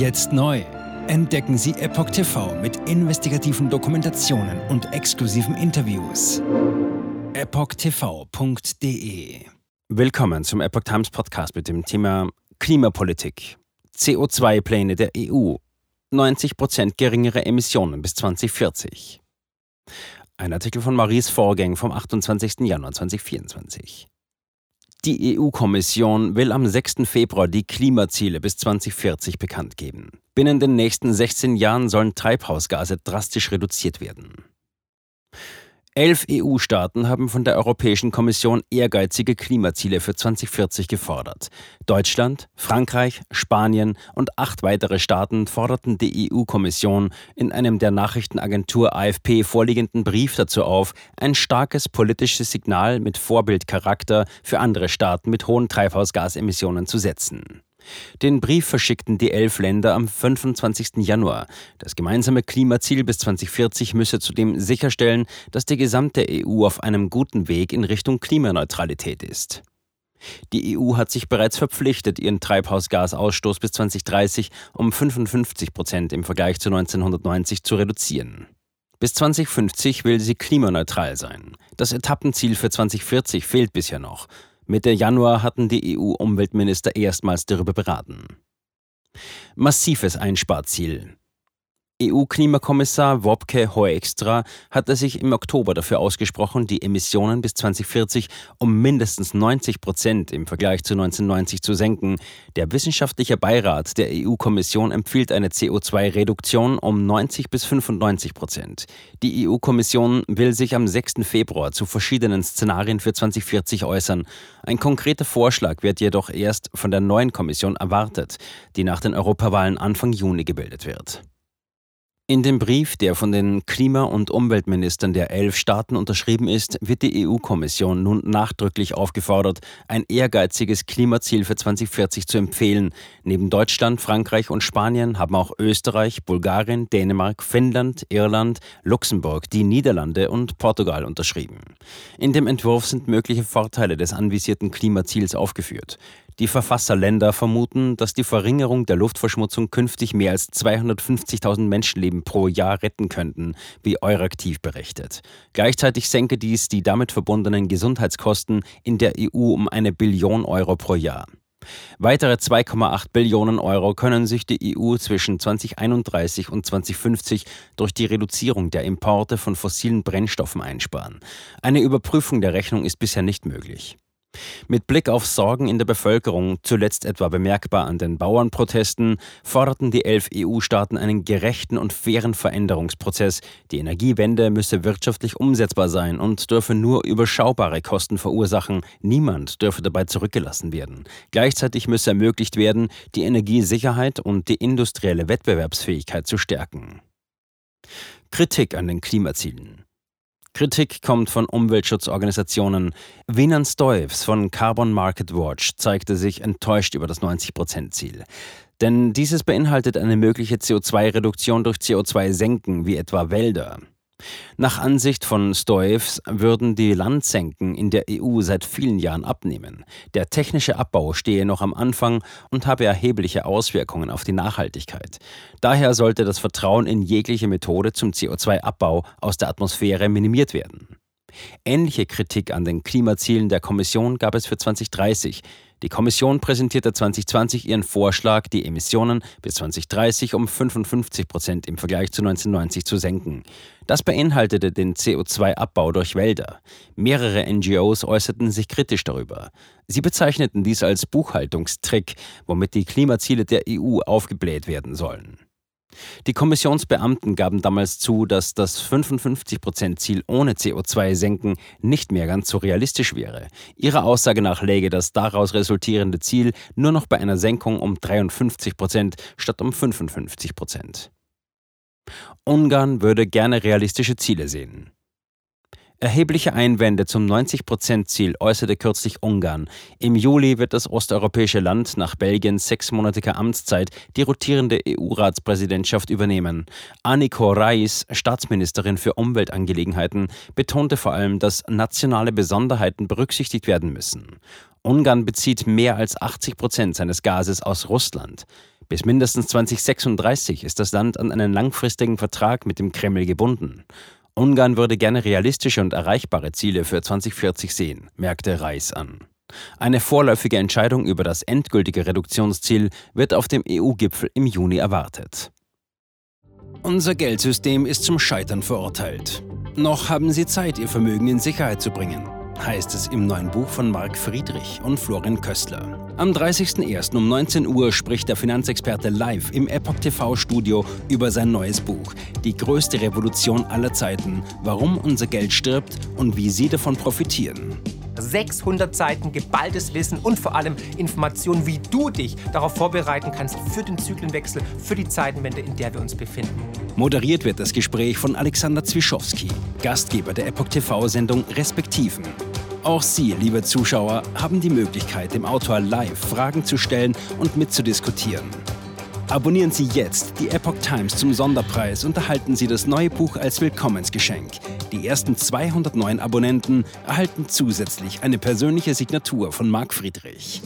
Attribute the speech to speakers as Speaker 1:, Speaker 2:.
Speaker 1: Jetzt neu. Entdecken Sie Epoch TV mit investigativen Dokumentationen und exklusiven Interviews. EpochTV.de
Speaker 2: Willkommen zum Epoch Times Podcast mit dem Thema Klimapolitik. CO2-Pläne der EU. 90% geringere Emissionen bis 2040. Ein Artikel von Maurice Vorgäng vom 28. Januar 2024. Die EU-Kommission will am 6. Februar die Klimaziele bis 2040 bekannt geben. Binnen den nächsten 16 Jahren sollen Treibhausgase drastisch reduziert werden. Elf EU-Staaten haben von der Europäischen Kommission ehrgeizige Klimaziele für 2040 gefordert. Deutschland, Frankreich, Spanien und acht weitere Staaten forderten die EU-Kommission in einem der Nachrichtenagentur AFP vorliegenden Brief dazu auf, ein starkes politisches Signal mit Vorbildcharakter für andere Staaten mit hohen Treibhausgasemissionen zu setzen. Den Brief verschickten die elf Länder am 25. Januar. Das gemeinsame Klimaziel bis 2040 müsse zudem sicherstellen, dass die gesamte EU auf einem guten Weg in Richtung Klimaneutralität ist. Die EU hat sich bereits verpflichtet, ihren Treibhausgasausstoß bis 2030 um 55 Prozent im Vergleich zu 1990 zu reduzieren. Bis 2050 will sie klimaneutral sein. Das Etappenziel für 2040 fehlt bisher noch. Mitte Januar hatten die EU-Umweltminister erstmals darüber beraten. Massives Einsparziel. EU-Klimakommissar Wopke Hoekstra hatte sich im Oktober dafür ausgesprochen, die Emissionen bis 2040 um mindestens 90 Prozent im Vergleich zu 1990 zu senken. Der wissenschaftliche Beirat der EU-Kommission empfiehlt eine CO2-Reduktion um 90 bis 95 Prozent. Die EU-Kommission will sich am 6. Februar zu verschiedenen Szenarien für 2040 äußern. Ein konkreter Vorschlag wird jedoch erst von der neuen Kommission erwartet, die nach den Europawahlen Anfang Juni gebildet wird. In dem Brief, der von den Klima- und Umweltministern der elf Staaten unterschrieben ist, wird die EU-Kommission nun nachdrücklich aufgefordert, ein ehrgeiziges Klimaziel für 2040 zu empfehlen. Neben Deutschland, Frankreich und Spanien haben auch Österreich, Bulgarien, Dänemark, Finnland, Irland, Luxemburg, die Niederlande und Portugal unterschrieben. In dem Entwurf sind mögliche Vorteile des anvisierten Klimaziels aufgeführt. Die Verfasserländer vermuten, dass die Verringerung der Luftverschmutzung künftig mehr als 250.000 Menschenleben pro Jahr retten könnten, wie Euraktiv berichtet. Gleichzeitig senke dies die damit verbundenen Gesundheitskosten in der EU um eine Billion Euro pro Jahr. Weitere 2,8 Billionen Euro können sich die EU zwischen 2031 und 2050 durch die Reduzierung der Importe von fossilen Brennstoffen einsparen. Eine Überprüfung der Rechnung ist bisher nicht möglich. Mit Blick auf Sorgen in der Bevölkerung, zuletzt etwa bemerkbar an den Bauernprotesten, forderten die elf EU-Staaten einen gerechten und fairen Veränderungsprozess. Die Energiewende müsse wirtschaftlich umsetzbar sein und dürfe nur überschaubare Kosten verursachen. Niemand dürfe dabei zurückgelassen werden. Gleichzeitig müsse ermöglicht werden, die Energiesicherheit und die industrielle Wettbewerbsfähigkeit zu stärken. Kritik an den Klimazielen. Kritik kommt von Umweltschutzorganisationen. Winan Stoives von Carbon Market Watch zeigte sich enttäuscht über das 90-Prozent-Ziel. Denn dieses beinhaltet eine mögliche CO2-Reduktion durch CO2-Senken, wie etwa Wälder. Nach Ansicht von Stoives würden die Landsenken in der EU seit vielen Jahren abnehmen. Der technische Abbau stehe noch am Anfang und habe erhebliche Auswirkungen auf die Nachhaltigkeit. Daher sollte das Vertrauen in jegliche Methode zum CO2-Abbau aus der Atmosphäre minimiert werden. Ähnliche Kritik an den Klimazielen der Kommission gab es für 2030. Die Kommission präsentierte 2020 ihren Vorschlag, die Emissionen bis 2030 um 55 Prozent im Vergleich zu 1990 zu senken. Das beinhaltete den CO2-Abbau durch Wälder. Mehrere NGOs äußerten sich kritisch darüber. Sie bezeichneten dies als Buchhaltungstrick, womit die Klimaziele der EU aufgebläht werden sollen. Die Kommissionsbeamten gaben damals zu, dass das 55-Prozent-Ziel ohne CO2-Senken nicht mehr ganz so realistisch wäre. Ihrer Aussage nach läge das daraus resultierende Ziel nur noch bei einer Senkung um 53 Prozent statt um 55 Prozent. Ungarn würde gerne realistische Ziele sehen. Erhebliche Einwände zum 90-Prozent-Ziel äußerte kürzlich Ungarn. Im Juli wird das osteuropäische Land nach Belgiens sechsmonatiger Amtszeit die rotierende EU-Ratspräsidentschaft übernehmen. Anniko Reis, Staatsministerin für Umweltangelegenheiten, betonte vor allem, dass nationale Besonderheiten berücksichtigt werden müssen. Ungarn bezieht mehr als 80 Prozent seines Gases aus Russland.
Speaker 3: Bis mindestens 2036 ist das Land an einen langfristigen Vertrag mit dem Kreml gebunden. Ungarn würde gerne realistische und erreichbare Ziele für 2040 sehen, merkte Reis an. Eine vorläufige Entscheidung über das endgültige Reduktionsziel wird auf dem EU-Gipfel im Juni erwartet.
Speaker 2: Unser Geldsystem ist zum Scheitern verurteilt. Noch haben Sie Zeit, Ihr Vermögen in Sicherheit zu bringen, heißt es im neuen Buch von Marc Friedrich und Florian Köstler. Am 30.01. um 19 Uhr spricht der Finanzexperte live im Epoch TV Studio über sein neues Buch, Die größte Revolution aller Zeiten, warum unser Geld stirbt und wie Sie davon profitieren.
Speaker 4: 600 Seiten geballtes Wissen und vor allem Informationen, wie du dich darauf vorbereiten kannst für den Zyklenwechsel, für die Zeitenwende, in der wir uns befinden.
Speaker 2: Moderiert wird das Gespräch von Alexander Zwischowski, Gastgeber der Epoch TV-Sendung Respektiven. Auch Sie, liebe Zuschauer, haben die Möglichkeit, dem Autor live Fragen zu stellen und mitzudiskutieren. Abonnieren Sie jetzt die Epoch Times zum Sonderpreis und erhalten Sie das neue Buch als Willkommensgeschenk. Die ersten 200 neuen Abonnenten erhalten zusätzlich eine persönliche Signatur von Marc Friedrich.